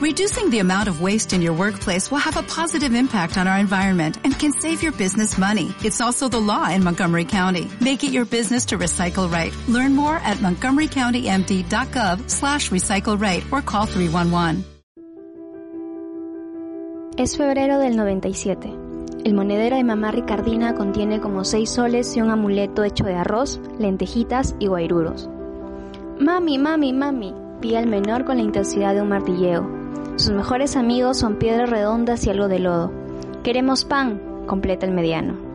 Reducing the amount of waste in your workplace will have a positive impact on our environment and can save your business money. It's also the law in Montgomery County. Make it your business to recycle right. Learn more at montgomerycountymd.gov slash recycle right or call 311. Es febrero del 97. El monedero de mamá Ricardina contiene como seis soles y un amuleto hecho de arroz, lentejitas y guairuros. Mami, mami, mami, pide el menor con la intensidad de un martilleo. Sus mejores amigos son piedras redondas y algo de lodo. Queremos pan, completa el mediano.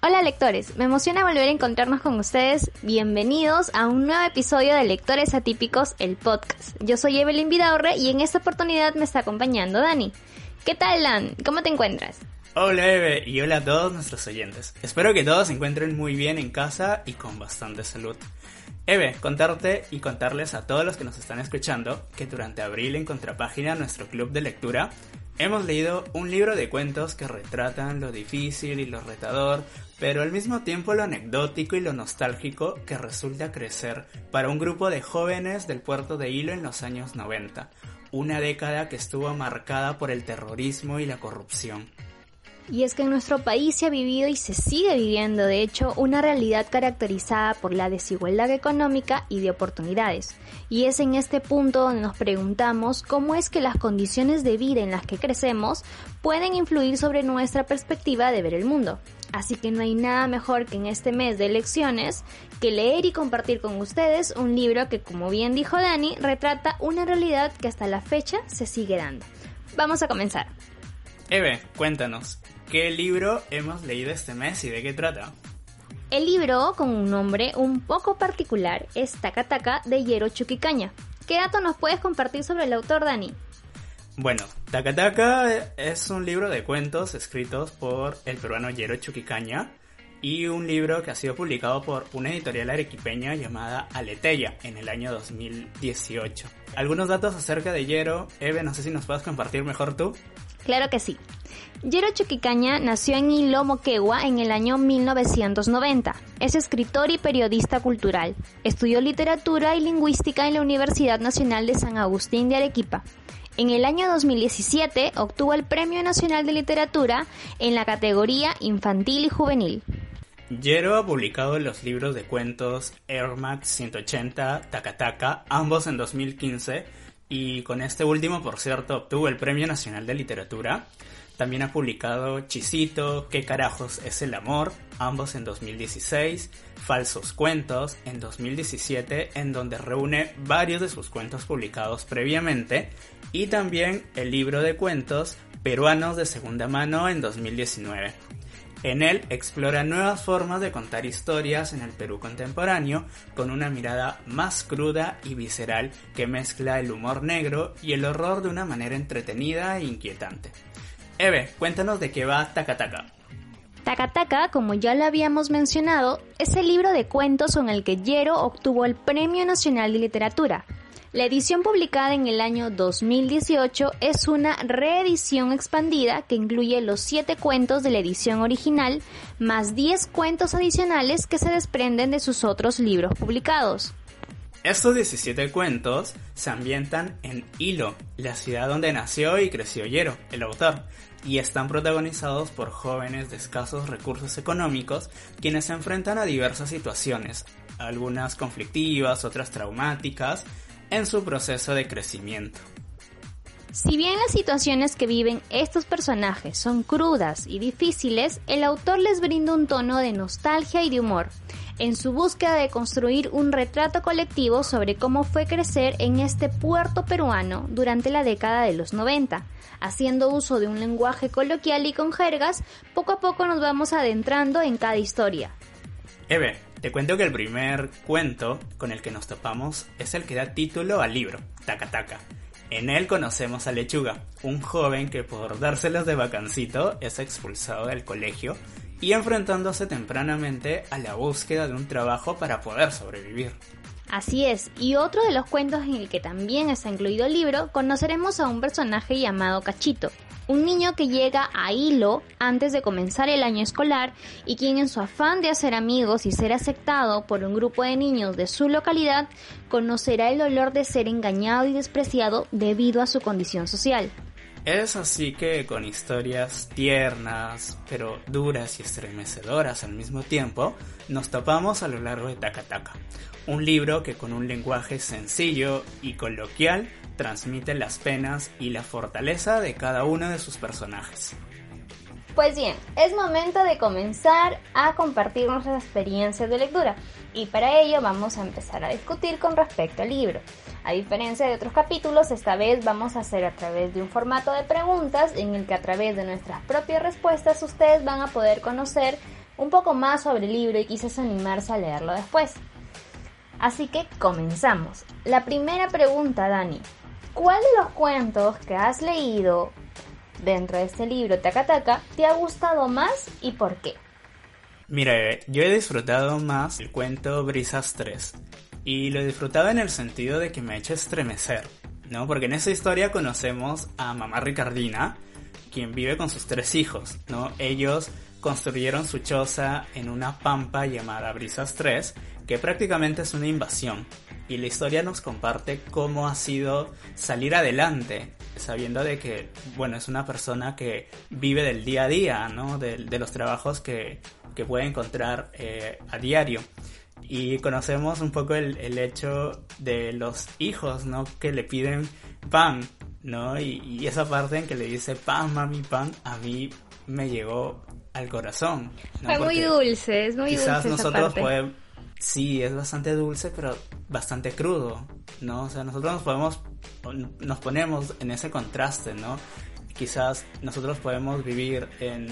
Hola lectores, me emociona volver a encontrarnos con ustedes. Bienvenidos a un nuevo episodio de Lectores Atípicos, el podcast. Yo soy Evelyn Vidaurre y en esta oportunidad me está acompañando Dani. ¿Qué tal, Dan? ¿Cómo te encuentras? Hola Eve y hola a todos nuestros oyentes. Espero que todos se encuentren muy bien en casa y con bastante salud. Eve, contarte y contarles a todos los que nos están escuchando que durante abril en Contrapágina, nuestro club de lectura, hemos leído un libro de cuentos que retratan lo difícil y lo retador pero al mismo tiempo lo anecdótico y lo nostálgico que resulta crecer para un grupo de jóvenes del puerto de Hilo en los años 90, una década que estuvo marcada por el terrorismo y la corrupción. Y es que en nuestro país se ha vivido y se sigue viviendo, de hecho, una realidad caracterizada por la desigualdad económica y de oportunidades. Y es en este punto donde nos preguntamos cómo es que las condiciones de vida en las que crecemos pueden influir sobre nuestra perspectiva de ver el mundo. Así que no hay nada mejor que en este mes de elecciones que leer y compartir con ustedes un libro que, como bien dijo Dani, retrata una realidad que hasta la fecha se sigue dando. Vamos a comenzar. Eve, cuéntanos, ¿qué libro hemos leído este mes y de qué trata? El libro, con un nombre un poco particular, es Takataka de Yero Chuquicaña. ¿Qué dato nos puedes compartir sobre el autor, Dani? Bueno, Takataka es un libro de cuentos escritos por el peruano Yero Chuquicaña y un libro que ha sido publicado por una editorial arequipeña llamada Aleteya en el año 2018. Algunos datos acerca de Yero, Eve, no sé si nos puedes compartir mejor tú. Claro que sí. Yero Chuquicaña nació en Hilo, Moquegua en el año 1990. Es escritor y periodista cultural. Estudió literatura y lingüística en la Universidad Nacional de San Agustín de Arequipa. En el año 2017 obtuvo el Premio Nacional de Literatura en la categoría Infantil y Juvenil. Yero ha publicado los libros de cuentos Air Max 180, Takataka, ambos en 2015, y con este último, por cierto, obtuvo el Premio Nacional de Literatura. También ha publicado Chisito, ¿Qué carajos es el amor? Ambos en 2016, Falsos Cuentos en 2017, en donde reúne varios de sus cuentos publicados previamente, y también el libro de cuentos Peruanos de Segunda Mano en 2019. En él explora nuevas formas de contar historias en el Perú contemporáneo con una mirada más cruda y visceral que mezcla el humor negro y el horror de una manera entretenida e inquietante. Eve, cuéntanos de qué va Takataka. Takataka, como ya lo habíamos mencionado, es el libro de cuentos con el que Yero obtuvo el Premio Nacional de Literatura. La edición publicada en el año 2018 es una reedición expandida que incluye los 7 cuentos de la edición original, más 10 cuentos adicionales que se desprenden de sus otros libros publicados. Estos 17 cuentos se ambientan en Hilo, la ciudad donde nació y creció Yero, el autor, y están protagonizados por jóvenes de escasos recursos económicos quienes se enfrentan a diversas situaciones, algunas conflictivas, otras traumáticas, en su proceso de crecimiento. Si bien las situaciones que viven estos personajes son crudas y difíciles, el autor les brinda un tono de nostalgia y de humor, en su búsqueda de construir un retrato colectivo sobre cómo fue crecer en este puerto peruano durante la década de los 90. Haciendo uso de un lenguaje coloquial y con jergas, poco a poco nos vamos adentrando en cada historia. Eve, te cuento que el primer cuento con el que nos topamos es el que da título al libro, Takataka. En él conocemos a Lechuga, un joven que por dárselas de vacancito es expulsado del colegio y enfrentándose tempranamente a la búsqueda de un trabajo para poder sobrevivir. Así es, y otro de los cuentos en el que también está incluido el libro, conoceremos a un personaje llamado Cachito. un niño que llega a hilo antes de comenzar el año escolar y quien en su afán de hacer amigos y ser aceptado por un grupo de niños de su localidad conocerá el dolor de ser engañado y despreciado debido a su condición social. Es así que con historias tiernas, pero duras y estremecedoras al mismo tiempo, nos topamos a lo largo de Takataka, un libro que con un lenguaje sencillo y coloquial transmite las penas y la fortaleza de cada uno de sus personajes. Pues bien, es momento de comenzar a compartir nuestras experiencias de lectura y para ello vamos a empezar a discutir con respecto al libro. A diferencia de otros capítulos, esta vez vamos a hacer a través de un formato de preguntas en el que a través de nuestras propias respuestas ustedes van a poder conocer un poco más sobre el libro y quizás animarse a leerlo después. Así que comenzamos. La primera pregunta, Dani. ¿Cuál de los cuentos que has leído dentro de este libro Takataka te ha gustado más y por qué? Mire, yo he disfrutado más el cuento Brisas 3. Y lo he disfrutado en el sentido de que me ha hecho estremecer, ¿no? Porque en esa historia conocemos a mamá Ricardina, quien vive con sus tres hijos, ¿no? Ellos construyeron su choza en una pampa llamada Brisas 3, que prácticamente es una invasión. Y la historia nos comparte cómo ha sido salir adelante, sabiendo de que, bueno, es una persona que vive del día a día, ¿no? De, los trabajos que, que puede encontrar eh, a diario y conocemos un poco el, el, hecho de los hijos, ¿no? Que le piden pan, ¿no? Y, esa parte en que le dice pan, mami, pan, a mí me llegó al corazón. ¿no? Fue muy dulce, es muy quizás dulce. Quizás nosotros podemos... Sí, es bastante dulce, pero bastante crudo, ¿no? O sea, nosotros nos podemos, nos ponemos en ese contraste, ¿no? Quizás nosotros podemos vivir en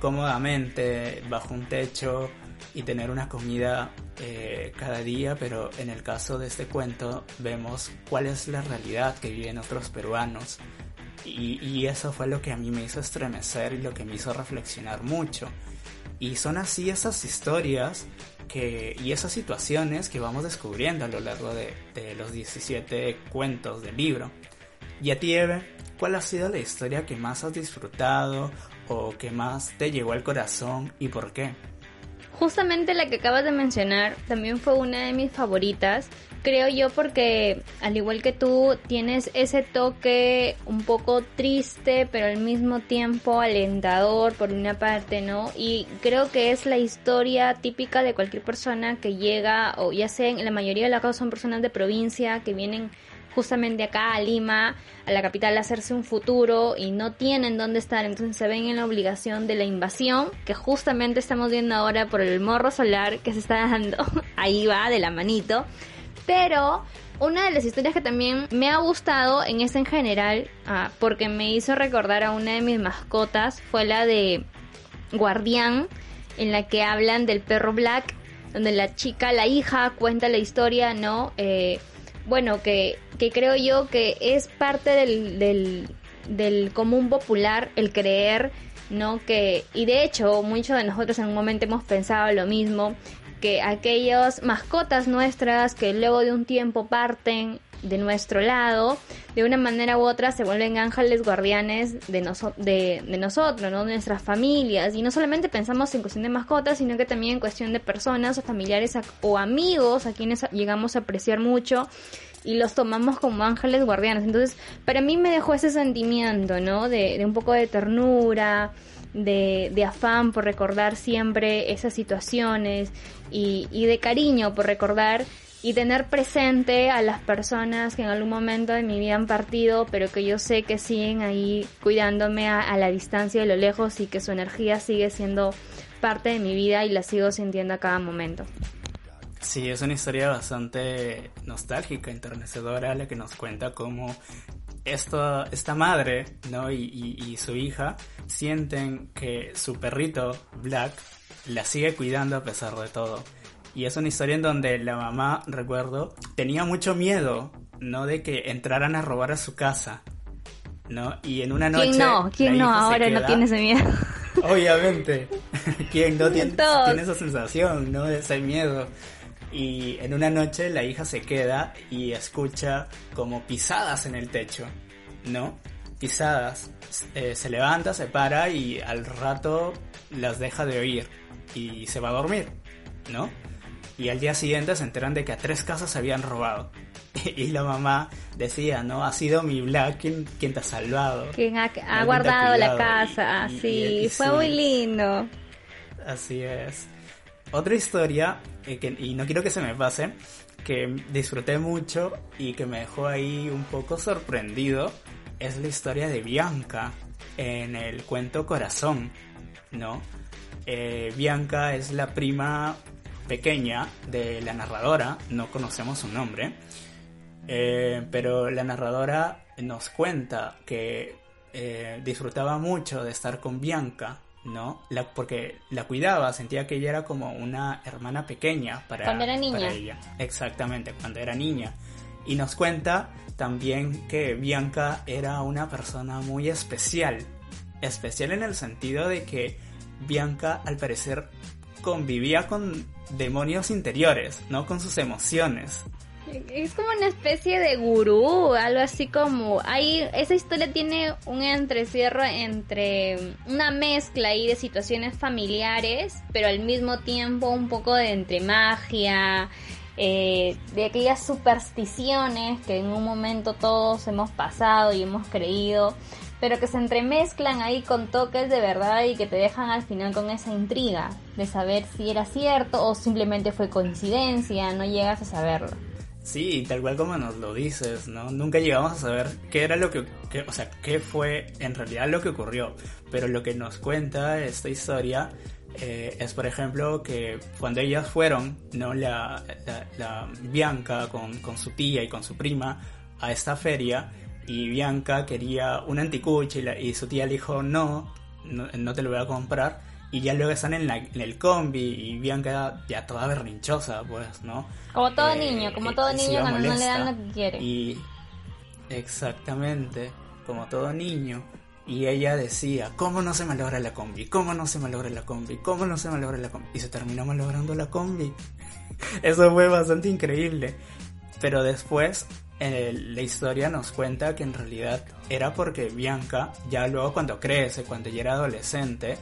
cómodamente bajo un techo y tener una comida eh, cada día, pero en el caso de este cuento vemos cuál es la realidad que viven otros peruanos. Y, y, eso fue lo que a mí me hizo estremecer y lo que me hizo reflexionar mucho. Y son así esas historias y esas situaciones que vamos descubriendo a lo largo de, de los 17 cuentos del libro. Y a ti, Eve, ¿cuál ha sido la historia que más has disfrutado o que más te llegó al corazón y por qué? Justamente la que acabas de mencionar también fue una de mis favoritas. Creo yo porque al igual que tú tienes ese toque un poco triste pero al mismo tiempo alentador por una parte, ¿no? Y creo que es la historia típica de cualquier persona que llega o ya sea en la mayoría de los casos son personas de provincia que vienen justamente acá a Lima, a la capital, a hacerse un futuro y no tienen dónde estar, entonces se ven en la obligación de la invasión que justamente estamos viendo ahora por el morro solar que se está dando, ahí va de la manito, pero una de las historias que también me ha gustado en esta en general, ah, porque me hizo recordar a una de mis mascotas, fue la de Guardián, en la que hablan del perro Black, donde la chica, la hija, cuenta la historia, ¿no? Eh, bueno, que, que creo yo que es parte del, del, del común popular el creer, ¿no? Que, y de hecho, muchos de nosotros en un momento hemos pensado lo mismo, que aquellas mascotas nuestras que luego de un tiempo parten de nuestro lado, de una manera u otra se vuelven ángeles guardianes de, de, de, nosotros, ¿no? de nuestras familias. Y no solamente pensamos en cuestión de mascotas, sino que también en cuestión de personas o familiares o amigos a quienes llegamos a apreciar mucho y los tomamos como ángeles guardianes. Entonces, para mí me dejó ese sentimiento, ¿no? De, de un poco de ternura, de, de, afán por recordar siempre esas situaciones y, y de cariño por recordar y tener presente a las personas que en algún momento de mi vida han partido, pero que yo sé que siguen ahí cuidándome a, la distancia, de lo lejos y que su energía sigue siendo parte de mi vida y la sigo sintiendo a cada momento. Sí, es una historia bastante nostálgica, enternecedora, la que nos cuenta cómo esta, esta madre ¿no? y, y su hija sienten que su perrito, Black, la sigue cuidando a pesar de todo y es una historia en donde la mamá, recuerdo, tenía mucho miedo, ¿no? De que entraran a robar a su casa, ¿no? Y en una noche... ¿Quién no? ¿Quién no? Ahora no tiene ese miedo. Obviamente. ¿Quién no tiene, tiene esa sensación, ¿no? Ese miedo. Y en una noche la hija se queda y escucha como pisadas en el techo, ¿no? pisadas. Eh, se levanta, se para y al rato las deja de oír y se va a dormir, ¿no? Y al día siguiente se enteran de que a tres casas se habían robado. y la mamá decía, ¿no? Ha sido mi Black quien, quien te ha salvado. Quien ha, guardado la casa, sí, fue muy lindo. Así es. Otra historia, eh, que, y no quiero que se me pase, que disfruté mucho y que me dejó ahí un poco sorprendido, es la historia de Bianca en el cuento Corazón, ¿no? Eh, Bianca es la prima pequeña de la narradora, no conocemos su nombre, eh, pero la narradora nos cuenta que eh, disfrutaba mucho de estar con Bianca, ¿no? La, porque la cuidaba, sentía que ella era como una hermana pequeña para, cuando era niña. para ella. Exactamente, cuando era niña. Y nos cuenta también que Bianca era una persona muy especial. Especial en el sentido de que Bianca al parecer convivía con demonios interiores, ¿no? Con sus emociones. Es como una especie de gurú, algo así como... Ahí, esa historia tiene un entrecierro entre una mezcla ahí de situaciones familiares, pero al mismo tiempo un poco de entre magia, eh, de aquellas supersticiones que en un momento todos hemos pasado y hemos creído, pero que se entremezclan ahí con toques de verdad y que te dejan al final con esa intriga de saber si era cierto o simplemente fue coincidencia, no llegas a saberlo. Sí, tal cual como nos lo dices, ¿no? Nunca llegamos a saber qué era lo que, o sea, qué fue en realidad lo que ocurrió. Pero lo que nos cuenta esta historia eh, es, por ejemplo, que cuando ellas fueron, ¿no? La, la, Bianca con, con, su tía y con su prima a esta feria y Bianca quería un anticucho y, y su tía le dijo no, no, no te lo voy a comprar y ya luego están en, la, en el combi y Bianca ya toda berrinchosa, pues, ¿no? Como todo eh, niño, como todo niño cuando no le dan lo que quiere. Y exactamente, como todo niño. Y ella decía, ¿cómo no se malogra la combi? ¿Cómo no se malogra la combi? ¿Cómo no se malogra la combi? Y se terminó malogrando la combi. Eso fue bastante increíble. Pero después eh, la historia nos cuenta que en realidad era porque Bianca, ya luego cuando crece, cuando ya era adolescente,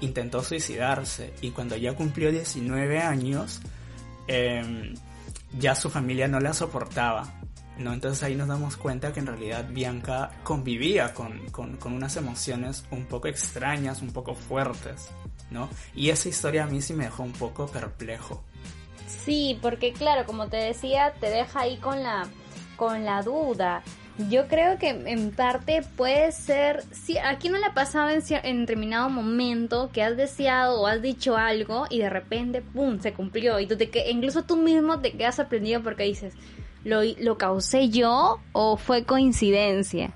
intentó suicidarse y cuando ya cumplió 19 años, em, ya su familia no la soportaba. ¿no? Entonces ahí nos damos cuenta que en realidad Bianca convivía con, unas emociones un poco extrañas, un poco fuertes, ¿no? Y esa historia a mí sí me dejó un poco perplejo. Sí, porque claro, como te decía, te deja ahí con la, con la duda. Yo creo que en parte puede ser, si aquí no le ha pasado en, en determinado momento que has deseado o has dicho algo y de repente, ¡pum!, se cumplió. Y tú te, incluso tú mismo te quedas sorprendido porque dices, ¿lo, lo causé yo o fue coincidencia?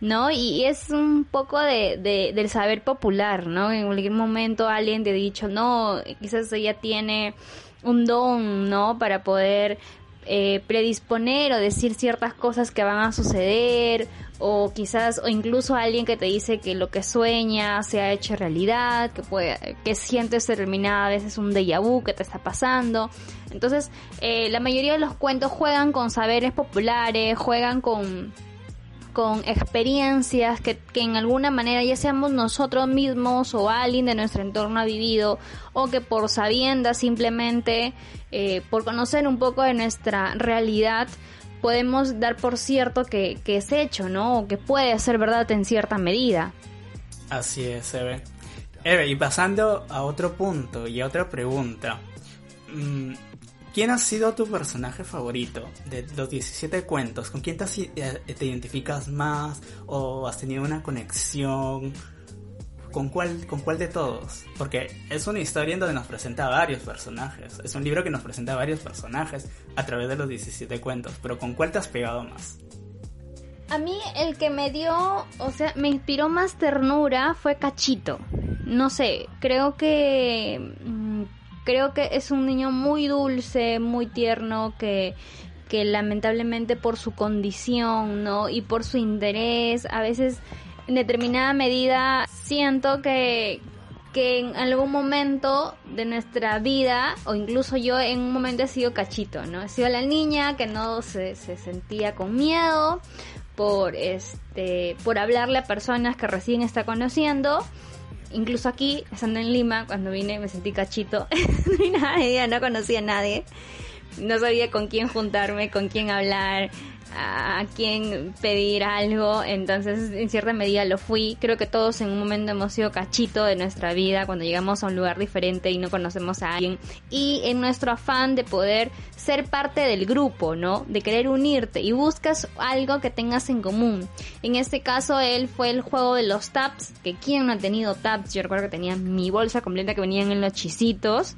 ¿no? Y es un poco de, de, del saber popular, ¿no? En cualquier momento alguien te ha dicho, no, quizás ella tiene un don, ¿no? Para poder eh, predisponer o decir ciertas cosas que van a suceder o quizás o incluso alguien que te dice que lo que sueña se ha hecho realidad, que puede, que sientes determinada veces un déjà vu que te está pasando. Entonces, eh, la mayoría de los cuentos juegan con saberes populares, juegan con con experiencias que, que, en alguna manera ya seamos nosotros mismos o alguien de nuestro entorno ha vivido o que por sabienda simplemente eh, por conocer un poco de nuestra realidad, podemos dar por cierto que, es hecho, ¿no? O que puede ser verdad en cierta medida. Así es, Eve. Eve, y pasando a otro punto y a otra pregunta. Mm, ¿Quién ha sido tu personaje favorito de los 17 cuentos? ¿Con quién te, eh, te identificas más? ¿O has tenido una conexión? ¿con cuál, ¿con cuál de todos? Porque es una historia en donde nos presenta varios personajes. Es un libro que nos presenta varios personajes a través de los 17 cuentos. Pero ¿con cuál te has pegado más? A mí el que me dio, o sea, me inspiró más ternura fue Cachito. No sé, creo que mm, creo que es un niño muy dulce, muy tierno que que lamentablemente por su condición, ¿no? Y por su interés, a veces en determinada medida siento que, que en algún momento de nuestra vida, o incluso yo en un momento he sido cachito, ¿no? He sido la niña que no se, se sentía con miedo por este por hablarle a personas que recién está conociendo. Incluso aquí, estando en Lima, cuando vine me sentí cachito. no nadie, no conocía a nadie. No sabía con quién juntarme, con quién hablar a quién pedir algo, entonces en cierta medida lo fui. Creo que todos en un momento hemos sido cachito de nuestra vida cuando llegamos a un lugar diferente y no conocemos a alguien. Y en nuestro afán de poder ser parte del grupo, ¿no? De querer unirte y buscas algo que tengas en común. En este caso él fue el juego de los taps, que quien no ha tenido taps, yo recuerdo que tenía mi bolsa completa que venían en los chisitos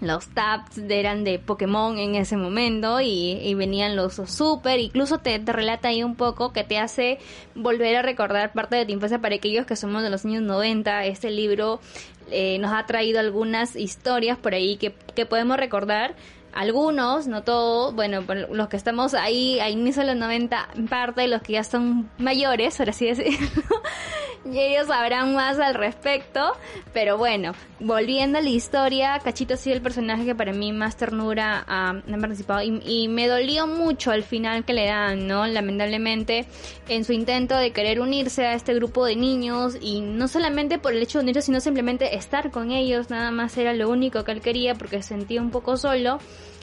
los tabs eran de Pokémon en ese momento y, venían los super, incluso te, relata ahí un poco que te hace volver a recordar parte de tu infancia para aquellos que somos de los años 90. Este libro eh, nos ha traído algunas historias por ahí que podemos recordar algunos, no todos, bueno, los que estamos ahí a inicio de los 90, parte de los que ya son mayores, por así decirlo, y ellos sabrán más al respecto, pero bueno, volviendo a la historia, Cachito ha sido el personaje que para mí más ternura ha, participado y, y, me dolió mucho al final que le dan, ¿no? Lamentablemente, en su intento de querer unirse a este grupo de niños y no solamente por el hecho de unirse, sino simplemente estar con ellos, nada más era lo único que él quería porque se sentía un poco solo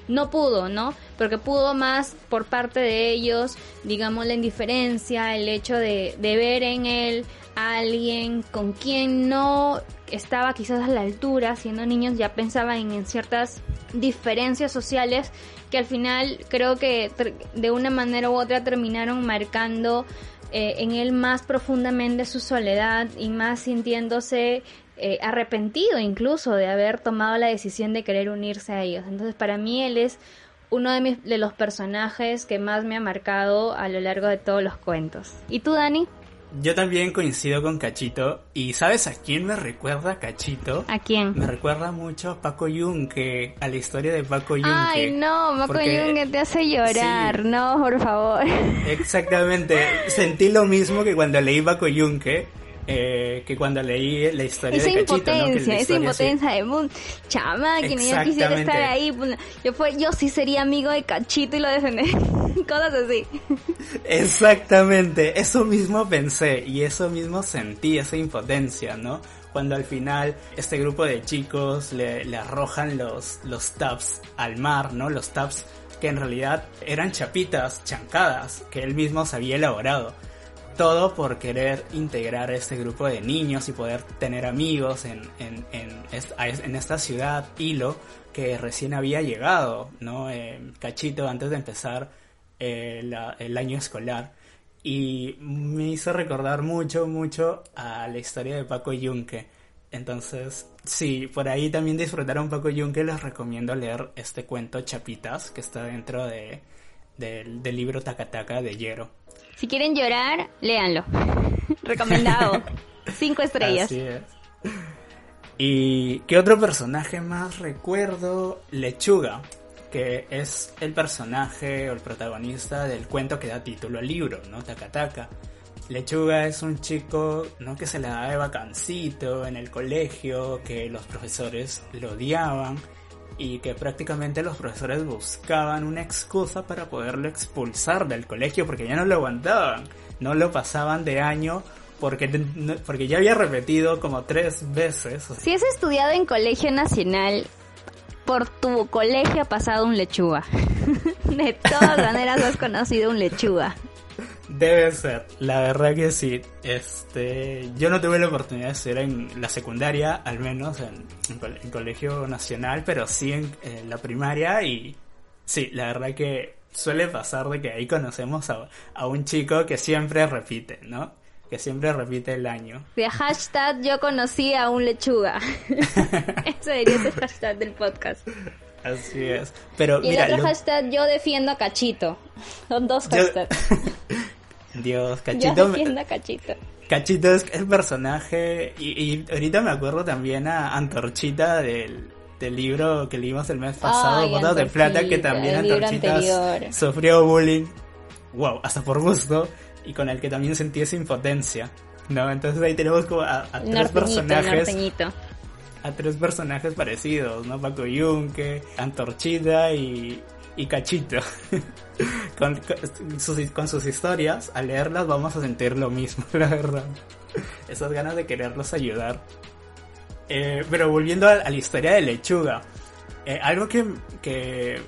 no pudo, ¿no? Porque pudo más por parte de ellos, digamos, la indiferencia, el hecho de, ver en él a alguien con quien no estaba quizás a la altura, siendo niños ya pensaban en, ciertas diferencias sociales que al final creo que de una manera u otra terminaron marcando eh, en él más profundamente su soledad y más sintiéndose eh, arrepentido incluso de haber tomado la decisión de querer unirse a ellos. Entonces para mí él es uno de, mis, de los personajes que más me ha marcado a lo largo de todos los cuentos. ¿Y tú, Dani? Yo también coincido con Cachito. ¿Y sabes a quién me recuerda Cachito? ¿A quién? Me recuerda mucho a Paco Yunque, a la historia de Paco Yunque. Ay, no, Paco Yunque te hace llorar, no, por favor. Exactamente, sentí lo mismo que cuando leí Paco Yunque eh, que cuando leí la historia de Cachito, impotencia, esa impotencia de boom, chama, que yo quisiera estar ahí, yo fue, yo sí sería amigo de Cachito y lo defendé, cosas así. Exactamente, eso mismo pensé y eso mismo sentí, esa impotencia, ¿no? Cuando al final este grupo de chicos le, le arrojan los, los tabs al mar, ¿no? Los tabs que en realidad eran chapitas, chancadas, que él mismo se había elaborado todo por querer integrar este grupo de niños y poder tener amigos en, en, en, esta ciudad, Hilo, que recién había llegado, ¿no? Eh, cachito antes de empezar eh, el año escolar. Y me hizo recordar mucho, mucho a la historia de Paco Yunque. Entonces, sí, por ahí también disfrutaron un Paco Yunque, les recomiendo leer este cuento Chapitas, que está dentro de, del libro Takataka de Hierro. Si quieren llorar, léanlo. Recomendado. Cinco estrellas. Así es. ¿Y qué otro personaje más recuerdo? Lechuga, que es el personaje o el protagonista del cuento que da título al libro, ¿no? Takataka. Lechuga es un chico, ¿no? Que se le da de vacancito en el colegio, que los profesores lo odiaban y que prácticamente los profesores buscaban una excusa para poderlo expulsar del colegio porque ya no lo aguantaban, no lo pasaban de año porque, porque ya había repetido como tres veces. Si has estudiado en colegio nacional, por tu colegio ha pasado un lechuga. de todas maneras has conocido un lechuga. Debe ser, la verdad que sí. Este, yo no tuve la oportunidad de ser en la secundaria, al menos en, en, colegio nacional, pero sí en, la primaria y sí, la verdad que suele pasar de que ahí conocemos a, a un chico que siempre repite, ¿no? Que siempre repite el año. De hashtag yo conocí a un lechuga. Ese sería el hashtag del podcast. Así es. Pero, y mira, el otro hashtag yo defiendo a Cachito. Son dos hashtags. Dios, Cachito. Cachito. Cachito es el personaje. Y, ahorita me acuerdo también a Antorchita del, del libro que leímos el mes pasado, Botas de Plata, que también Antorchita sufrió bullying. Wow, hasta por gusto. Y con el que también sentí esa impotencia. ¿No? Entonces ahí tenemos como a, tres personajes. A tres personajes parecidos, ¿no? Paco Yunque, Antorchita y, y Cachito. con, sus, historias, al leerlas vamos a sentir lo mismo, la verdad. Esas ganas de quererlos ayudar. Eh, pero volviendo a, la historia de Lechuga, eh, algo que, que,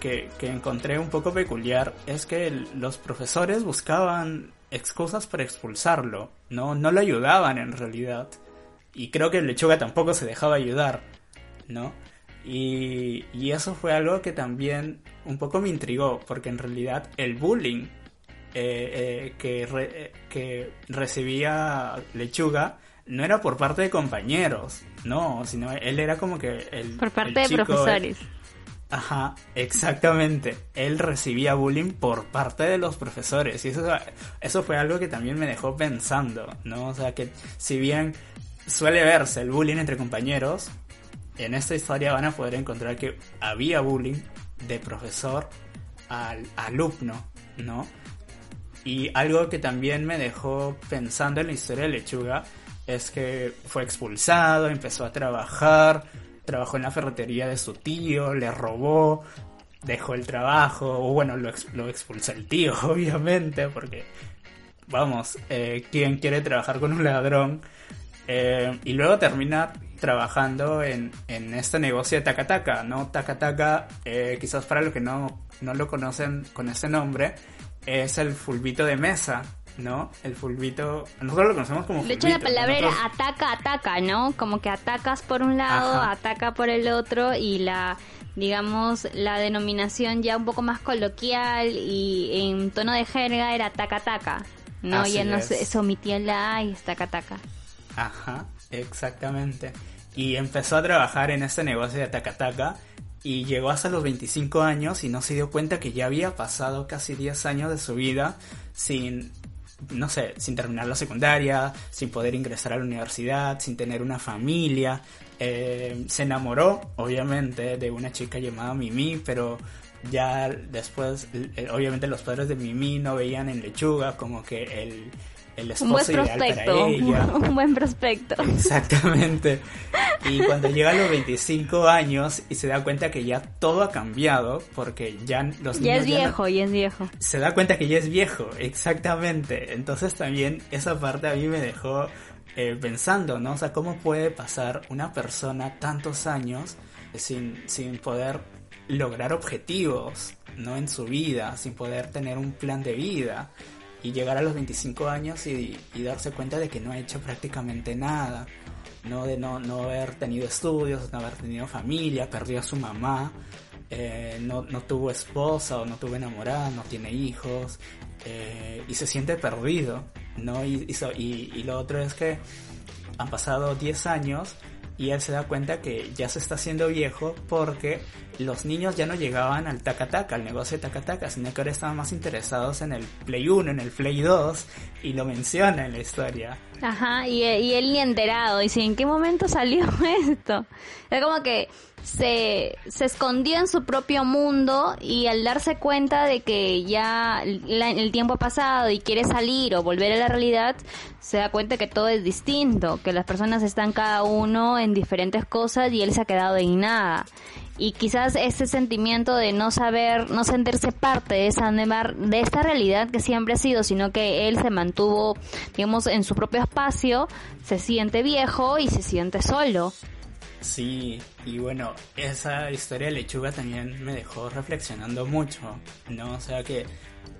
que, que, encontré un poco peculiar es que los profesores buscaban excusas para expulsarlo, no, no lo ayudaban en realidad. Y creo que Lechuga tampoco se dejaba ayudar, ¿no? Y, y eso fue algo que también un poco me intrigó, porque en realidad el bullying eh, eh, que, eh, que recibía Lechuga no era por parte de compañeros, no, sino él era como que el... Por parte de profesores. Ajá, exactamente. Él recibía bullying por parte de los profesores. Y eso, eso fue algo que también me dejó pensando, ¿no? O sea, que si bien suele verse el bullying entre compañeros, en esta historia van a poder encontrar que había bullying de profesor al alumno, ¿no? Y algo que también me dejó pensando en la historia de Lechuga es que fue expulsado, empezó a trabajar, trabajó en la ferretería de su tío, le robó, dejó el trabajo, o bueno, lo, expulsó el tío, obviamente, porque, vamos, eh, ¿quién quiere trabajar con un ladrón? Eh, y luego termina trabajando en, en este negocio de Takataka, ¿no? Takataka, eh, quizás para los que no, no lo conocen con este nombre, es el fulbito de mesa, ¿no? El fulbito, nosotros lo conocemos como. De hecho, la palabra era ataca, ataca, ¿no? Como que atacas por un lado, ataca por el otro y la, digamos, la denominación ya un poco más coloquial y en tono de jerga era ataca, ataca, ¿no? ya no se, omitía la A y es taca, taca. Ajá, exactamente. Y empezó a trabajar en este negocio de Takataka y llegó hasta los 25 años y no se dio cuenta que ya había pasado casi 10 años de su vida sin, no sé, sin terminar la secundaria, sin poder ingresar a la universidad, sin tener una familia. Eh, se enamoró, obviamente, de una chica llamada Mimi, pero ya después, eh, obviamente los padres de Mimi no veían en Lechuga como que el un buen prospecto, Un buen prospecto. Exactamente. Y cuando llega a los 25 años y se da cuenta que ya todo ha cambiado, porque ya los ya es viejo, ya, es viejo. Se da cuenta que ya es viejo, exactamente. Entonces también esa parte a mí me dejó eh, pensando, ¿no? O sea, ¿cómo puede pasar una persona tantos años sin, sin poder lograr objetivos, ¿no? En su vida, sin poder tener un plan de vida y llegar a los 25 años y, darse cuenta de que no ha hecho prácticamente nada, no de no, no haber tenido estudios, no haber tenido familia, perdió a su mamá, eh, no, no, tuvo esposa o no tuvo enamorada, no tiene hijos eh, y se siente perdido, ¿no? Y, y, lo otro es que han pasado 10 años y él se da cuenta que ya se está haciendo viejo porque los niños ya no llegaban al tacataca, al negocio de tacataca, sino que ahora estaban más interesados en el Play 1, en el Play 2 y lo menciona en la historia. Ajá, y, y él ni enterado, dice, ¿en qué momento salió esto? Es como que se, se escondió en su propio mundo y al darse cuenta de que ya el tiempo ha pasado y quiere salir o volver a la realidad, se da cuenta que todo es distinto, que las personas están cada uno en diferentes cosas y él se ha quedado en nada. Y quizás ese sentimiento de no saber, no sentirse parte de esa de esta realidad que siempre ha sido, sino que él se mantuvo, digamos, en su propio espacio, se siente viejo y se siente solo. Sí, y bueno, esa historia de lechuga también me dejó reflexionando mucho, ¿no? O sea que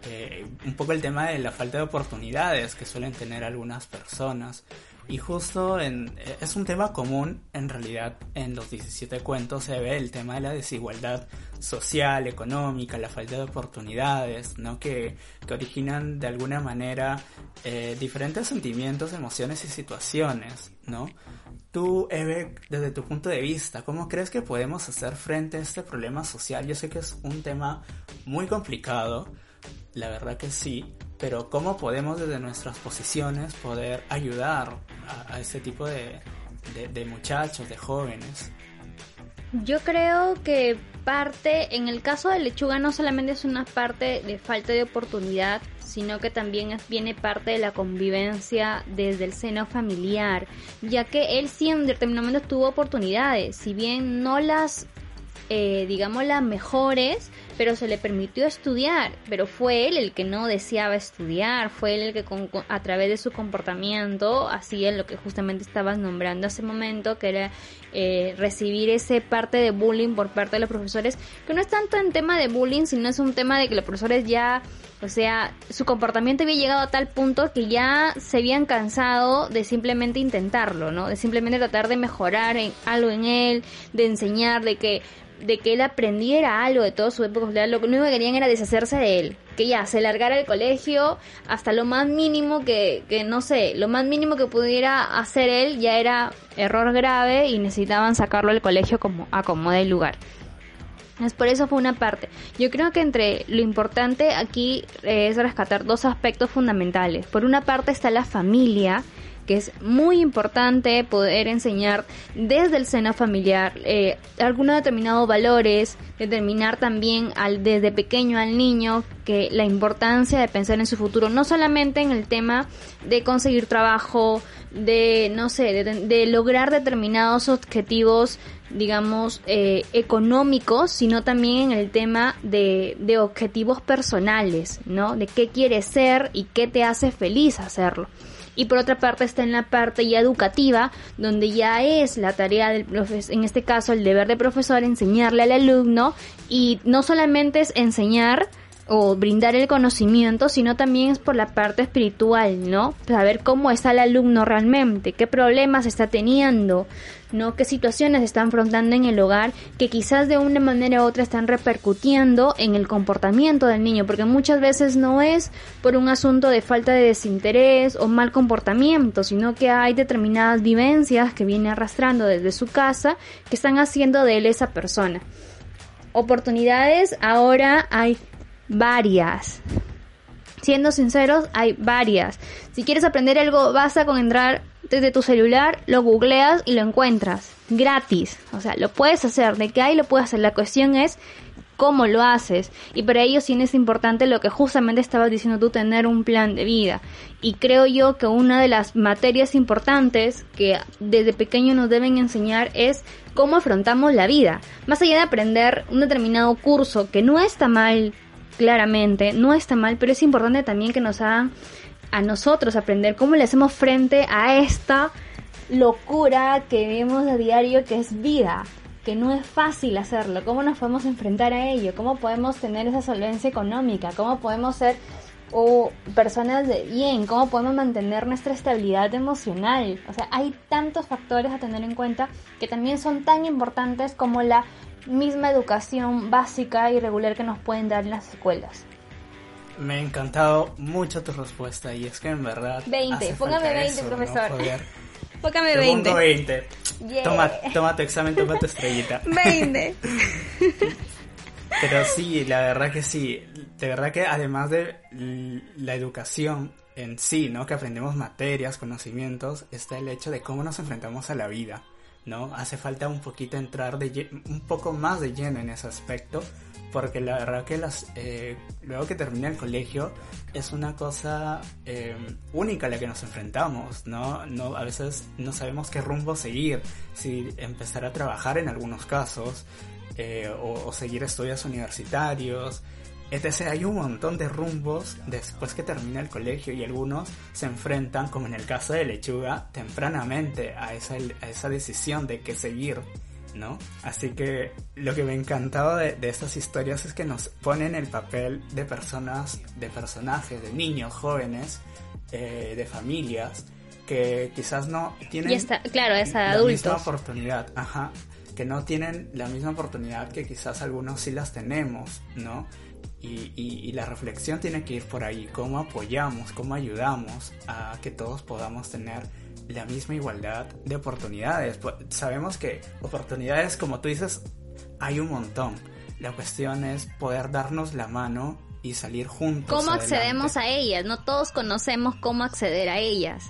eh, un poco el tema de la falta de oportunidades que suelen tener algunas personas. Y justo en, eh, es un tema común, en realidad, en los 17 cuentos se ve el tema de la desigualdad social, económica, la falta de oportunidades, ¿no? Que, que originan de alguna manera eh, diferentes sentimientos, emociones y situaciones, ¿no? Tú, Eve, desde tu punto de vista, ¿cómo crees que podemos hacer frente a este problema social? Yo sé que es un tema muy complicado, la verdad que sí, pero ¿cómo podemos desde nuestras posiciones poder ayudar a, este tipo de, de muchachos, de jóvenes? Yo creo que parte, en el caso de Lechuga no solamente es una parte de falta de oportunidad, sino que también viene parte de la convivencia desde el seno familiar, ya que él sí en determinado momento tuvo oportunidades, si bien no las eh, digamos, las mejores, pero se le permitió estudiar, pero fue él el que no deseaba estudiar, fue él el que a través de su comportamiento hacía lo que justamente estabas nombrando hace momento, que era eh, recibir ese parte de bullying por parte de los profesores, que no es tanto en tema de bullying, sino es un tema de que los profesores ya o sea, su comportamiento había llegado a tal punto que ya se habían cansado de simplemente intentarlo, ¿no? De simplemente tratar de mejorar en, algo en él, de enseñar, de que de que él aprendiera algo de todo su época lo único que querían era deshacerse de él, que ya se largara el colegio hasta lo más mínimo que, que no sé, lo más mínimo que pudiera hacer él ya era error grave y necesitaban sacarlo del colegio como a como el lugar. Es por eso fue una parte. Yo creo que entre lo importante aquí es rescatar dos aspectos fundamentales. Por una parte está la familia, que es muy importante poder enseñar desde el seno familiar eh, algunos determinados valores, determinar también al, desde pequeño al niño que la importancia de pensar en su futuro, no solamente en el tema de conseguir trabajo, de, no sé, de, lograr determinados objetivos, digamos, eh, económicos, sino también en el tema de, de objetivos personales, ¿no? De qué quieres ser y qué te hace feliz hacerlo y por otra parte está en la parte ya educativa, donde ya es la tarea del profesor, en este caso el deber de profesor, enseñarle al alumno y no solamente es enseñar, o brindar el conocimiento, sino también es por la parte espiritual, ¿no? Saber cómo está el alumno realmente, qué problemas está teniendo, ¿no? Qué situaciones está afrontando en el hogar que quizás de una manera u otra están repercutiendo en el comportamiento del niño, porque muchas veces no es por un asunto de falta de desinterés o mal comportamiento, sino que hay determinadas vivencias que viene arrastrando desde su casa que están haciendo de él esa persona. Oportunidades ahora hay varias. Siendo sinceros, hay varias. Si quieres aprender algo, basta con entrar desde tu celular, lo googleas y lo encuentras. Gratis. O sea, lo puedes hacer. De que hay, lo puedes hacer. La cuestión es cómo lo haces. Y para ello sí es importante lo que justamente estabas diciendo tú, tener un plan de vida. Y creo yo que una de las materias importantes que desde pequeño nos deben enseñar es cómo afrontamos la vida. Más allá de aprender un determinado curso, que no está mal claramente, no está mal, pero es importante también que nos hagan a nosotros aprender cómo le hacemos frente a esta locura que vemos a diario que es vida, que no es fácil hacerlo, cómo nos podemos enfrentar a ello, cómo podemos tener esa solvencia económica, cómo podemos ser o personas de bien, cómo podemos mantener nuestra estabilidad emocional. O sea, hay tantos factores a tener en cuenta que también son tan importantes como la misma educación básica y regular que nos pueden dar en las escuelas. Me ha encantado mucho tu respuesta y es que en verdad... 20, póngame 20, profesor. Póngame 20. 20. Toma, toma tu examen, toma tu estrellita. 20. Pero sí, la verdad que sí. De verdad que además de la educación en sí, ¿no? Que aprendemos materias, conocimientos, está el hecho de cómo nos enfrentamos a la vida. ¿No? Hace falta un poquito entrar de un poco más de lleno en ese aspecto, porque la verdad que las, eh, luego que termina el colegio es una cosa eh, única a la que nos enfrentamos, ¿no? ¿no? A veces no sabemos qué rumbo seguir, si empezar a trabajar en algunos casos, eh, o seguir estudios universitarios, Hay un montón de rumbos después que termina el colegio y algunos se enfrentan, como en el caso de Lechuga, tempranamente a esa, a esa decisión de qué seguir, ¿no? Así que lo que me encantaba de, de, estas historias es que nos ponen el papel de personas, de personajes, de niños, jóvenes, eh, de familias que quizás no tienen está, claro, es la adultos. misma oportunidad, ajá, que no tienen la misma oportunidad que quizás algunos sí las tenemos, ¿no? Y, la reflexión tiene que ir por ahí, cómo apoyamos, cómo ayudamos a que todos podamos tener la misma igualdad de oportunidades. Pues, sabemos que oportunidades, como tú dices, hay un montón. La cuestión es poder darnos la mano y salir juntos. ¿Cómo accedemos a ellas? No todos conocemos cómo acceder a ellas.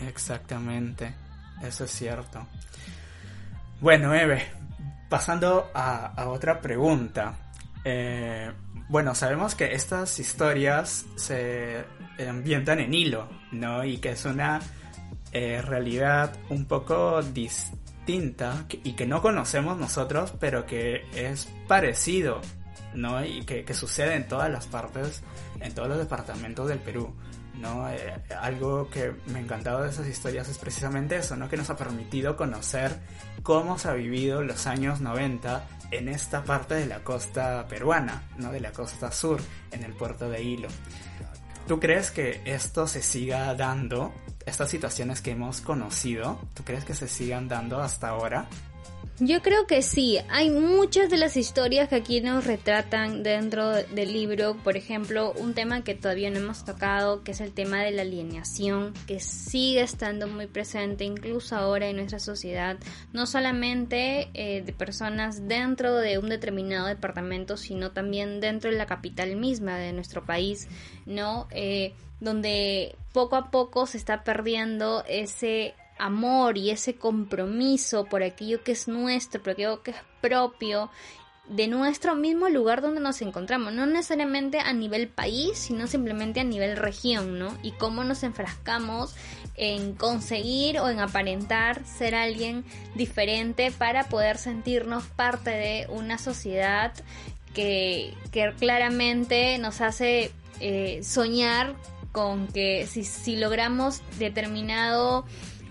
Exactamente, eso es cierto. Bueno, Eve, pasando a, a otra pregunta. Eh, bueno, sabemos que estas historias se ambientan en hilo, ¿no? Y que es una eh, realidad un poco distinta y que no conocemos nosotros, pero que es parecido, ¿no? Y que, que sucede en todas las partes, en todos los departamentos del Perú. ¿no? Eh, algo que me ha encantado de esas historias es precisamente eso, ¿no? Que nos ha permitido conocer cómo se ha vivido los años 90 en esta parte de la costa peruana, ¿no? De la costa sur, en el puerto de Hilo. ¿Tú crees que esto se siga dando, estas situaciones que hemos conocido, ¿tú crees que se sigan dando hasta ahora? Yo creo que sí, hay muchas de las historias que aquí nos retratan dentro del libro, por ejemplo, un tema que todavía no hemos tocado, que es el tema de la alienación, que sigue estando muy presente incluso ahora en nuestra sociedad, no solamente eh, de personas dentro de un determinado departamento, sino también dentro de la capital misma de nuestro país, ¿no? Eh, donde poco a poco se está perdiendo ese amor y ese compromiso por aquello que es nuestro, por aquello que es propio de nuestro mismo lugar donde nos encontramos, no necesariamente a nivel país, sino simplemente a nivel región, ¿no? Y cómo nos enfrascamos en conseguir o en aparentar ser alguien diferente para poder sentirnos parte de una sociedad que, que claramente nos hace eh, soñar con que si, si logramos determinado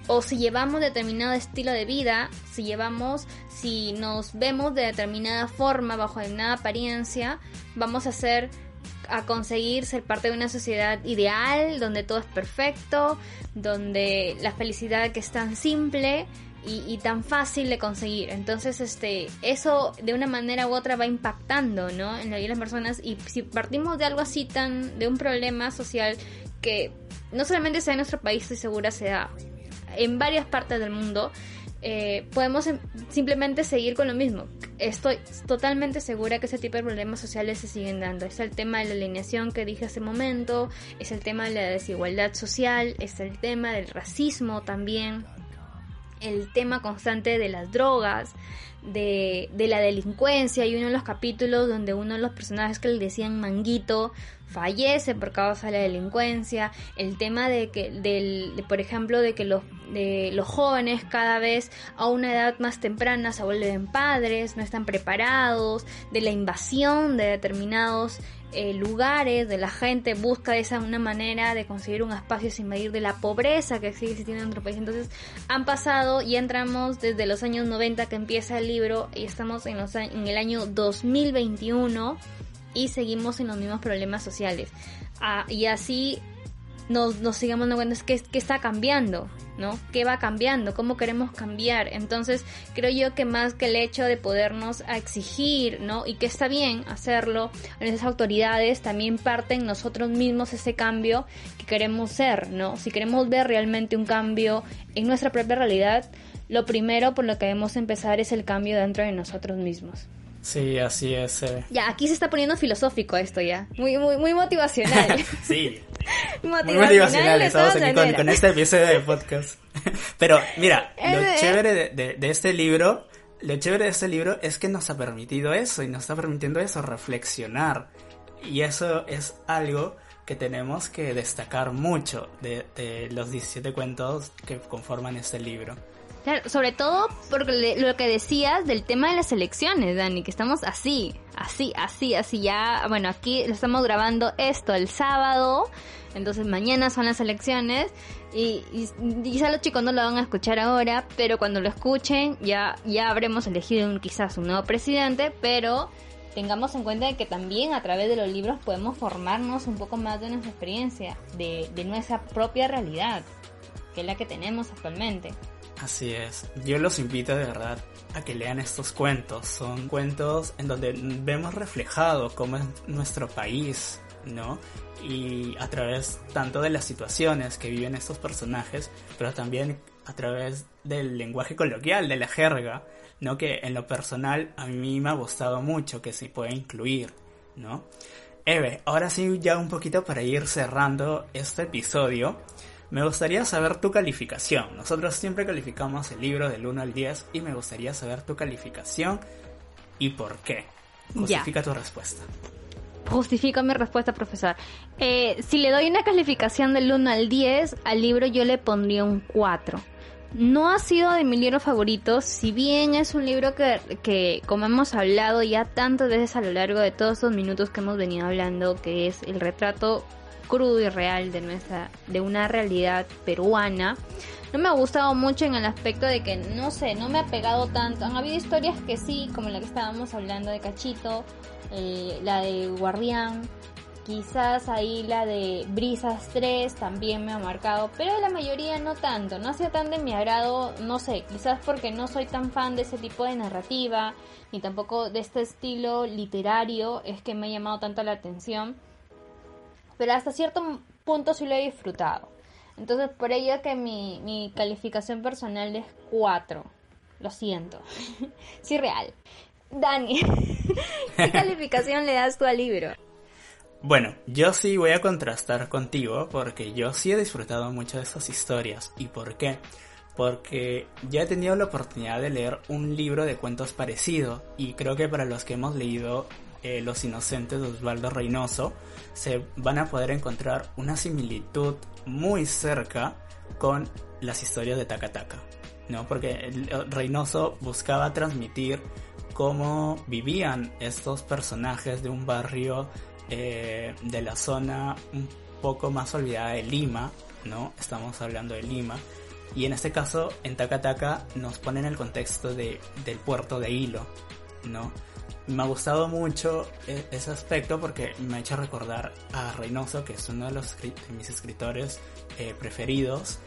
o si llevamos determinado estilo de vida, si llevamos, si nos vemos de determinada forma, bajo determinada apariencia, vamos a ser a conseguir ser parte de una sociedad ideal, donde todo es perfecto, donde la felicidad que es tan simple y, tan fácil de conseguir. Entonces, este, eso de una manera u otra va impactando, ¿no? En la vida de las personas. Y si partimos de algo así tan, de un problema social que no solamente sea en nuestro país, estoy segura, sea en varias partes del mundo, eh, podemos em, simplemente seguir con lo mismo. Estoy totalmente segura que ese tipo de problemas sociales se siguen dando. Es el tema de la alineación que dije hace momento, es el tema de la desigualdad social, es el tema del racismo también, el tema constante de las drogas, de, de la delincuencia. Hay uno de los capítulos donde uno de los personajes que le decían manguito fallece por causa de la delincuencia, el tema de que, del, por ejemplo, de que los, de los jóvenes cada vez a una edad más temprana se vuelven padres, no están preparados, de la invasión de determinados eh, lugares, de la gente busca esa una manera de conseguir un espacio sin medir de la pobreza que sigue existiendo en nuestro país. Entonces han pasado y entramos desde los años 90 que empieza el libro y estamos en, los, en el año 2021 y seguimos en los mismos problemas sociales. Ah, y así nos, nos sigamos dando cuenta que, que está cambiando, ¿no? ¿Qué va cambiando? ¿Cómo queremos cambiar? Entonces, creo yo que más que el hecho de podernos exigir, ¿no? Y que está bien hacerlo esas autoridades, también parten nosotros mismos ese cambio que queremos ser, ¿no? Si queremos ver realmente un cambio en nuestra propia realidad, lo primero por lo que debemos empezar es el cambio dentro de nosotros mismos. Sí, así es. Eh. Ya, aquí se está poniendo filosófico esto ya. Muy, muy, muy motivacional. sí. motivacional, muy motivacional. Estamos aquí con, este episodio de podcast. Pero mira, lo chévere de, este libro, lo chévere de este libro es que nos ha permitido eso y nos está permitiendo eso, reflexionar. Y eso es algo que tenemos que destacar mucho de, de los 17 cuentos que conforman este libro sobre todo por lo que decías del tema de las elecciones, Dani, que estamos así, así, así, así ya, bueno, aquí lo estamos grabando esto el sábado, entonces mañana son las elecciones y, quizá los chicos no lo van a escuchar ahora, pero cuando lo escuchen ya, ya habremos elegido un, quizás un nuevo presidente, pero tengamos en cuenta que también a través de los libros podemos formarnos un poco más de nuestra experiencia, de, de nuestra propia realidad, que es la que tenemos actualmente. Así es. Yo los invito de verdad a que lean estos cuentos. Son cuentos en donde vemos reflejado cómo es nuestro país, ¿no? Y a través tanto de las situaciones que viven estos personajes, pero también a través del lenguaje coloquial, de la jerga, ¿no? Que en lo personal a mí me ha gustado mucho que se pueda incluir, ¿no? Eve, ahora sí ya un poquito para ir cerrando este episodio. Me gustaría saber tu calificación. Nosotros siempre calificamos el libro del 1 al 10 y me gustaría saber tu calificación y por qué. Justifica tu respuesta. Justifico mi respuesta, profesor. Eh, si le doy una calificación del 1 al 10, al libro yo le pondría un 4. no ha sido de mi libro favorito, si bien es un libro que, que, como hemos hablado ya tantas veces a lo largo de todos estos minutos que hemos venido hablando, que es el retrato crudo y real de nuestra, de una realidad peruana. No me ha gustado mucho en el aspecto de que, no sé, no me ha pegado tanto. Han habido historias que sí, como la que estábamos hablando de Cachito, eh, la de Guardián, quizás ahí la de Brisas 3 también me ha marcado, pero la mayoría no tanto, no ha sido tan de mi agrado, no sé, quizás porque no soy tan fan de ese tipo de narrativa, ni tampoco de este estilo literario, es que me ha llamado tanto la atención, pero hasta cierto punto sí lo he disfrutado. Entonces por ello que mi, mi calificación personal es 4, lo siento, sí real. Dani, ¿qué calificación le das tú al libro? Bueno, yo sí voy a contrastar contigo porque yo sí he disfrutado mucho de estas historias. ¿Y por qué? Porque ya he tenido la oportunidad de leer un libro de cuentos parecido y creo que para los que hemos leído eh, Los Inocentes de Osvaldo Reynoso se van a poder encontrar una similitud muy cerca con las historias de Takataka, ¿no? Porque Reynoso buscaba transmitir cómo vivían estos personajes de un barrio eh, de la zona un poco más olvidada de Lima, ¿no? Estamos hablando de Lima. Y en este caso, en Takataka nos ponen el contexto de, del puerto de Hilo, ¿no? Me ha gustado mucho e, ese aspecto porque me ha hecho recordar a Reynoso, que es uno de, los, de mis escritores eh, preferidos.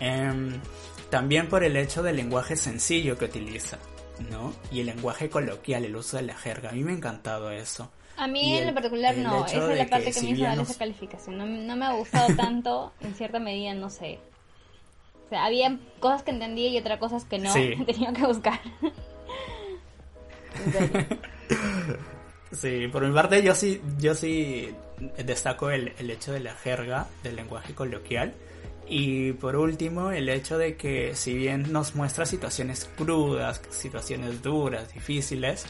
Em, también por el hecho del lenguaje sencillo que utiliza, ¿no? Y el lenguaje coloquial, el uso de la jerga. A mí me ha encantado eso. A mí en lo particular no, esa es la parte que, me hizo dar esa calificación. No, me ha gustado tanto, en cierta medida, no sé. O sea, había cosas que entendía y otras cosas que no, tenía que buscar. sí, por mi parte yo sí, yo sí destaco el, el hecho de la jerga, del lenguaje coloquial. Y por último, el hecho de que si bien nos muestra situaciones crudas, situaciones duras, difíciles,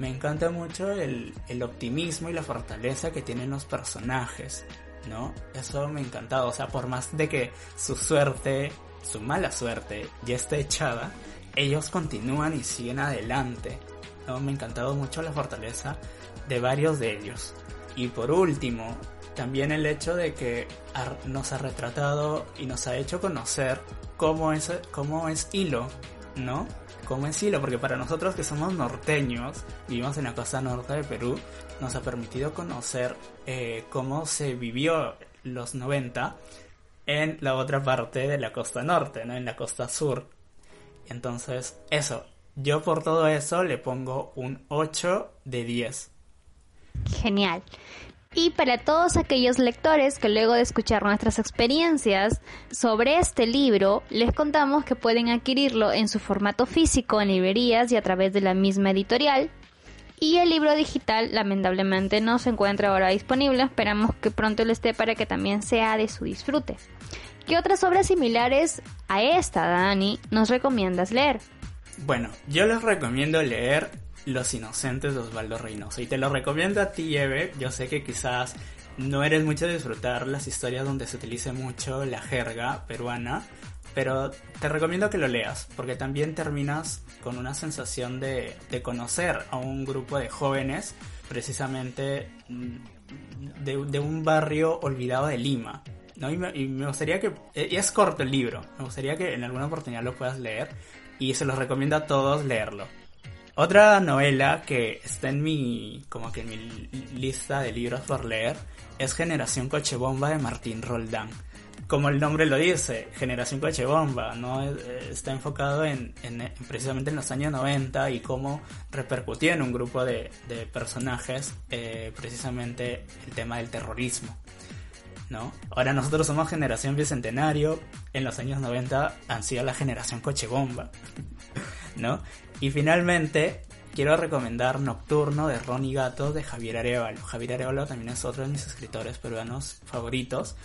me encanta mucho el, optimismo y la fortaleza que tienen los personajes, ¿no? Eso me ha encantado, o sea, por más de que su suerte, su mala suerte ya esté echada, ellos continúan y siguen adelante, Me ha encantado mucho la fortaleza de varios de ellos. Y por último, también el hecho de que nos ha retratado y nos ha hecho conocer cómo es, cómo es Hilo, ¿no? como estilo, porque para nosotros que somos norteños, vivimos en la costa norte de Perú, nos ha permitido conocer eh, cómo se vivió los 90 en la otra parte de la costa norte, ¿no? En la costa sur. Entonces, eso, yo por todo eso le pongo un 8 de 10. Genial. Y para todos aquellos lectores que luego de escuchar nuestras experiencias sobre este libro, les contamos que pueden adquirirlo en su formato físico en librerías y a través de la misma editorial. Y el libro digital lamentablemente no se encuentra ahora disponible, esperamos que pronto lo esté para que también sea de su disfrute. ¿Qué otras obras similares a esta, Dani, nos recomiendas leer? Bueno, yo les recomiendo leer los Inocentes de Osvaldo Reynoso. Y te lo recomiendo a ti, Eve. Yo sé que quizás no eres mucho de disfrutar las historias donde se utilice mucho la jerga peruana, pero te recomiendo que lo leas, porque también terminas con una sensación de, conocer a un grupo de jóvenes, precisamente mm, de, un barrio olvidado de Lima. ¿no? Y, me, y me gustaría que, eh, y es corto el libro, me gustaría que en alguna oportunidad lo puedas leer y se los recomiendo a todos leerlo. Otra novela que está en mi, como que en mi lista de libros por leer es Generación Coche Bomba de Martín Roldán. Como el nombre lo dice, Generación Coche Bomba, ¿no? Eh, está enfocado en, precisamente en los años 90 y cómo repercutió en un grupo de, personajes eh, precisamente el tema del terrorismo. ¿No? Ahora nosotros somos generación bicentenario, en los años 90 han sido la generación coche bomba, ¿no? Y finalmente, quiero recomendar Nocturno de Ronnie Gato de Javier Arevalo. Javier Arevalo también es otro de mis escritores peruanos favoritos.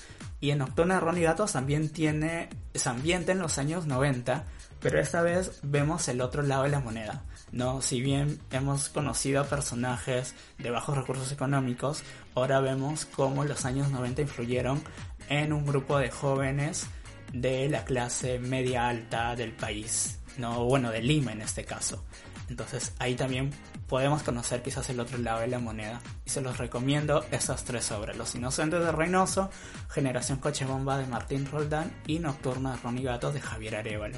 Y en Nocturno de Ronnie Gato también tiene, ese ambiente en los años 90, pero esta vez vemos el otro lado de la moneda. No, si bien hemos conocido a personajes de bajos recursos económicos, ahora vemos cómo los años 90 influyeron en un grupo de jóvenes de la clase media alta del país, no bueno, de Lima en este caso. Entonces ahí también podemos conocer quizás el otro lado de la moneda. Y se los recomiendo esas tres obras. Los Inocentes de Reynoso, Generación Coche Bomba de Martín Roldán y Nocturno de Ronnie Gato de Javier Arevalo.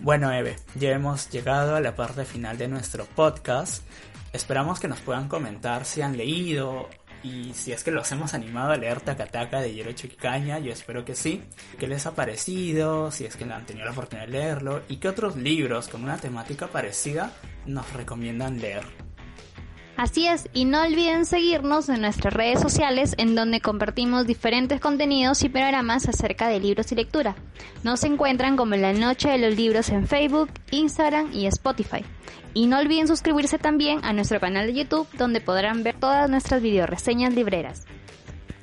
Bueno, Eve, ya hemos llegado a la parte final de nuestro podcast. Esperamos que nos puedan comentar si han leído y si es que los hemos animado a leer Takataka de Yero Chiquicaña, yo espero que sí. ¿Qué les ha parecido? Si es que han tenido la oportunidad de leerlo. ¿Y qué otros libros con una temática parecida nos recomiendan leer? Así es, y no olviden seguirnos en nuestras redes sociales en donde compartimos diferentes contenidos y programas acerca de libros y lectura. Nos encuentran como La Noche de los Libros en Facebook, Instagram y Spotify. Y no olviden suscribirse también a nuestro canal de YouTube donde podrán ver todas nuestras videoreseñas libreras.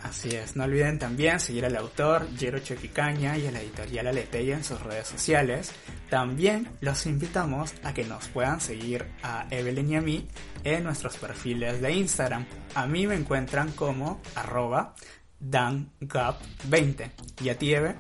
Así es, no olviden también seguir al autor Jero Choquicaña y a la editorial Aleteya en sus redes sociales. También los invitamos a que nos puedan seguir a Evelyn y a mí en nuestros perfiles de Instagram. A mí me encuentran como arroba dangap20. ¿Y a ti, Eve?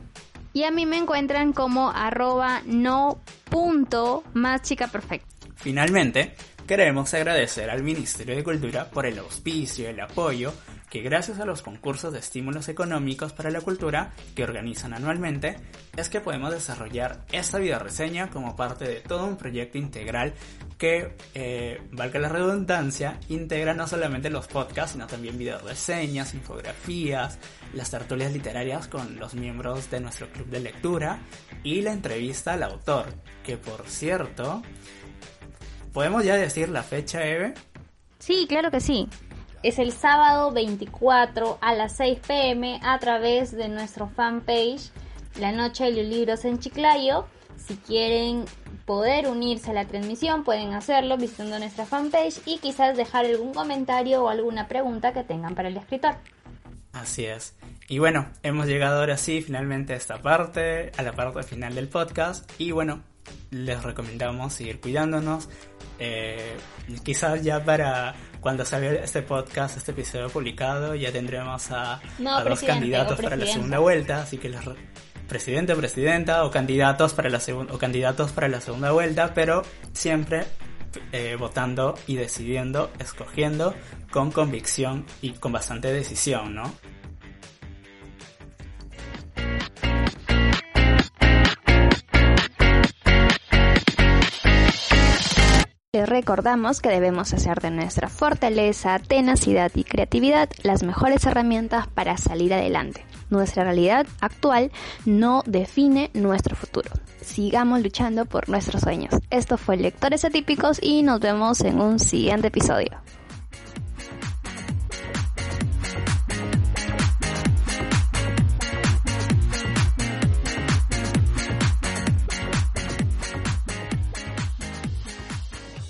Y a mí me encuentran como arroba no punto más chica perfecta. Finalmente, queremos agradecer al Ministerio de Cultura por el auspicio y el apoyo que gracias a los concursos de estímulos económicos para la cultura que organizan anualmente, es que podemos desarrollar esta video reseña como parte de todo un proyecto integral que, eh, valga la redundancia, integra no solamente los podcasts, sino también video reseñas, infografías, las tertulias literarias con los miembros de nuestro club de lectura y la entrevista al autor, que por cierto, ¿podemos ya decir la fecha, Eve? Sí, claro que sí es el sábado 24 a las 6 pm a través de nuestro fanpage La Noche de los Libros en Chiclayo. Si quieren poder unirse a la transmisión, pueden hacerlo visitando nuestra fanpage y quizás dejar algún comentario o alguna pregunta que tengan para el escritor. Así es. Y bueno, hemos llegado ahora sí finalmente a esta parte, a la parte final del podcast. Y bueno, les recomendamos seguir cuidándonos. Eh, quizás ya para cuando salga este podcast, este episodio publicado, ya tendremos a, dos candidatos para la segunda vuelta, así que los presidente o presidenta o candidatos para la o candidatos para la segunda vuelta, pero siempre eh, votando y decidiendo, escogiendo con convicción y con bastante decisión, ¿no? Les recordamos que debemos hacer de nuestra fortaleza, tenacidad y creatividad las mejores herramientas para salir adelante. Nuestra realidad actual no define nuestro futuro. Sigamos luchando por nuestros sueños. Esto fue Lectores Atípicos y nos vemos en un siguiente episodio.